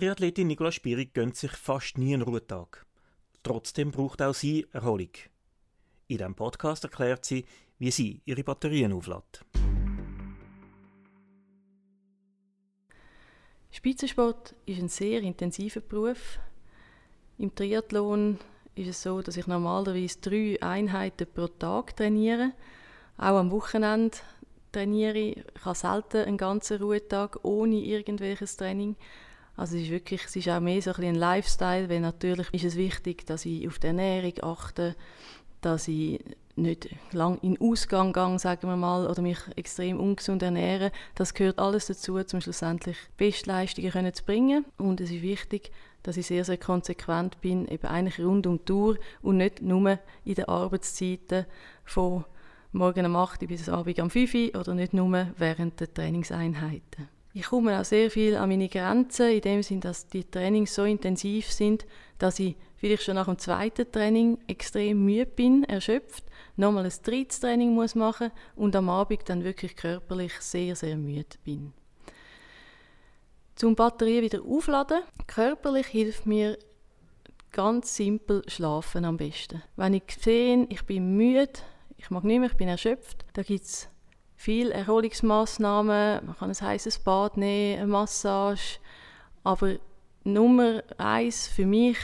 Triathletin Nicola Spierig gönnt sich fast nie einen Ruhetag. Trotzdem braucht auch sie Erholung. In diesem Podcast erklärt sie, wie sie ihre Batterien auflädt. Spitzensport ist ein sehr intensiver Beruf. Im Triathlon ist es so, dass ich normalerweise drei Einheiten pro Tag trainiere. Auch am Wochenende trainiere ich. Ich habe selten einen ganzen Ruhetag ohne irgendwelches Training. Also es ist wirklich, es ist auch mehr so ein, ein Lifestyle, weil natürlich ist es wichtig, dass ich auf die Ernährung achte, dass ich nicht lang in Ausgang gehe, sagen wir mal, oder mich extrem ungesund ernähre. Das gehört alles dazu, um schlussendlich Bestleistungen zu bringen. Und es ist wichtig, dass ich sehr, sehr konsequent bin, eben eigentlich rund um die Tour und nicht nur in den Arbeitszeiten von morgen um 8 Uhr bis Abend um 5 Uhr oder nicht nur während der Trainingseinheiten. Ich komme auch sehr viel an meine Grenzen, in dem Sinne, dass die Trainings so intensiv sind, dass ich vielleicht schon nach dem zweiten Training extrem müde bin, erschöpft, nochmal ein drittes Training muss machen und am Abend dann wirklich körperlich sehr, sehr müde bin. Zum Batterien wieder aufladen, körperlich hilft mir ganz simpel schlafen am besten. Wenn ich sehe, ich bin müde, ich mag nicht mehr, ich bin erschöpft, da gibt es viele Erholungsmaßnahmen. Man kann ein heißes Bad nehmen, eine Massage, aber Nummer eins für mich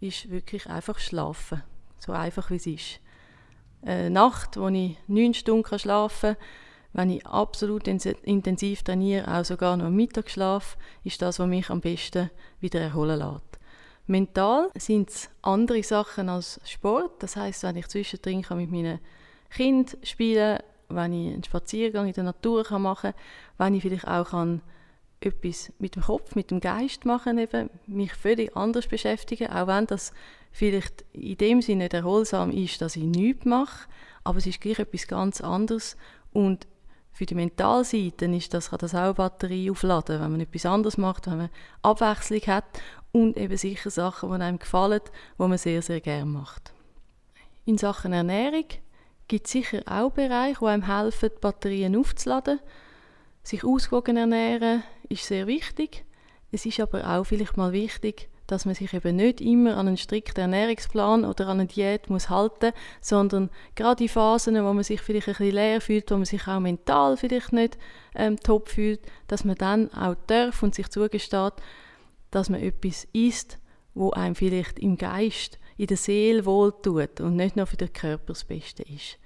ist wirklich einfach schlafen. So einfach wie es ist. Eine Nacht, wo ich neun Stunden schlafen kann, wenn ich absolut intensiv trainiere, auch sogar noch am Mittagsschlaf, ist das, was mich am besten wieder erholen lässt. Mental sind es andere Sachen als Sport. Das heißt, wenn ich zwischendrin mit meinen Kind spielen wenn ich einen Spaziergang in der Natur machen kann, wenn ich vielleicht auch kann etwas mit dem Kopf, mit dem Geist machen, eben, mich völlig anders beschäftigen, auch wenn das vielleicht in dem Sinne nicht erholsam ist, dass ich nichts mache, aber es ist gleich etwas ganz anderes und für die Mentalseite ist das, kann das auch eine Batterie aufladen, wenn man etwas anderes macht, wenn man Abwechslung hat und eben sicher Sachen, die einem gefallen, die man sehr, sehr gerne macht. In Sachen Ernährung gibt sicher auch Bereiche, die einem helfen, die Batterien aufzuladen. Sich ausgewogen ernähren ist sehr wichtig. Es ist aber auch vielleicht mal wichtig, dass man sich eben nicht immer an einen strikten Ernährungsplan oder an eine Diät muss halten, sondern gerade in Phasen, wo man sich vielleicht ein bisschen leer fühlt, wo man sich auch mental vielleicht nicht ähm, top fühlt, dass man dann auch darf und sich zugesteht, dass man etwas isst, wo einem vielleicht im Geist in der Seele wohltut und nicht nur für den Körper das Beste ist.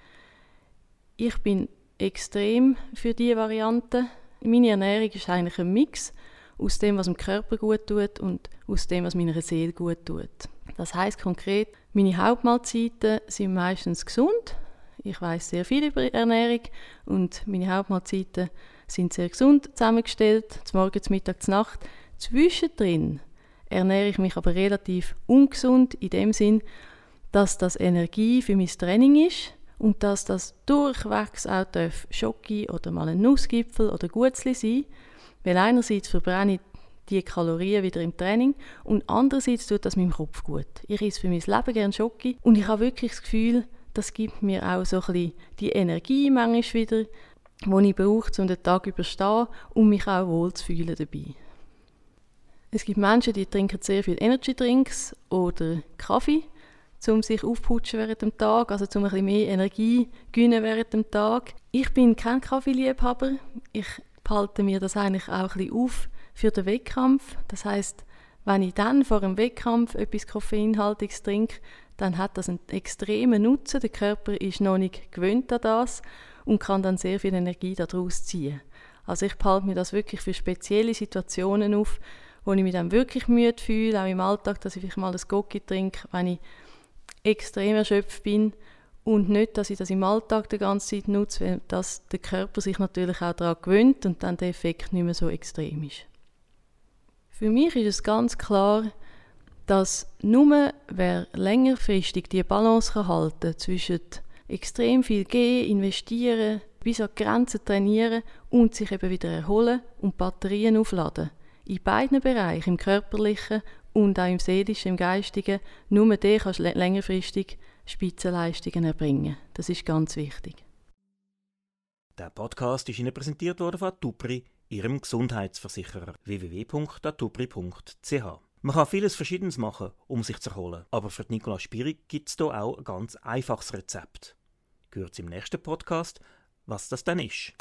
Ich bin extrem für diese Variante. Meine Ernährung ist eigentlich ein Mix aus dem, was dem Körper gut tut und aus dem, was meiner Seele gut tut. Das heißt konkret, meine Hauptmahlzeiten sind meistens gesund. Ich weiß sehr viel über Ernährung und meine Hauptmahlzeiten sind sehr gesund zusammengestellt, zum Morgen, zum Mittag, zur Nacht. Zwischendrin ernähre ich mich aber relativ ungesund in dem Sinn, dass das Energie für mein Training ist und dass das durchwegs auch Schoki oder mal ein Nussgipfel oder Gutzli sein weil einerseits verbrenne ich die Kalorien wieder im Training und andererseits tut das meinem Kopf gut. Ich esse für mein Leben gerne Schoki und ich habe wirklich das Gefühl, das gibt mir auch so ein die Energie manchmal wieder, die ich brauche, um den Tag zu überstehen und mich auch wohl zu fühlen dabei. Es gibt Menschen, die trinken sehr viel Energy Drinks oder Kaffee, um sich aufputschen während dem Tag, also um ein bisschen mehr Energie zu gewinnen während dem Tag. Ich bin kein Kaffeeliebhaber. Ich behalte mir das eigentlich auch ein bisschen auf für den Wettkampf. Das heißt, wenn ich dann vor einem Wettkampf etwas Koffeinhaltiges trinke, dann hat das einen extremen Nutzen. Der Körper ist noch nicht gewöhnt an das und kann dann sehr viel Energie daraus ziehen. Also ich behalte mir das wirklich für spezielle Situationen auf, wo ich mich dann wirklich müde fühle, auch im Alltag, dass ich vielleicht mal ein Gocki trinke, wenn ich extrem erschöpft bin und nicht, dass ich das im Alltag die ganze Zeit nutze, weil das der Körper sich natürlich auch daran gewöhnt und dann der Effekt nicht mehr so extrem ist. Für mich ist es ganz klar, dass nur wer längerfristig die Balance kann halten zwischen extrem viel gehen, investieren, bis an Grenzen trainieren und sich eben wieder erholen und Batterien aufladen. In beiden Bereichen, im körperlichen und auch im seelischen, im geistigen, nur der kannst längerfristig Spitzenleistungen erbringen. Das ist ganz wichtig. Der Podcast ist Ihnen präsentiert worden von Tupri ihrem Gesundheitsversicherer www.datubri.ch. Man kann vieles Verschiedenes machen, um sich zu erholen, aber für Nicola Spirig gibt es hier auch ein ganz einfaches Rezept. Gehört im nächsten Podcast, was das dann ist.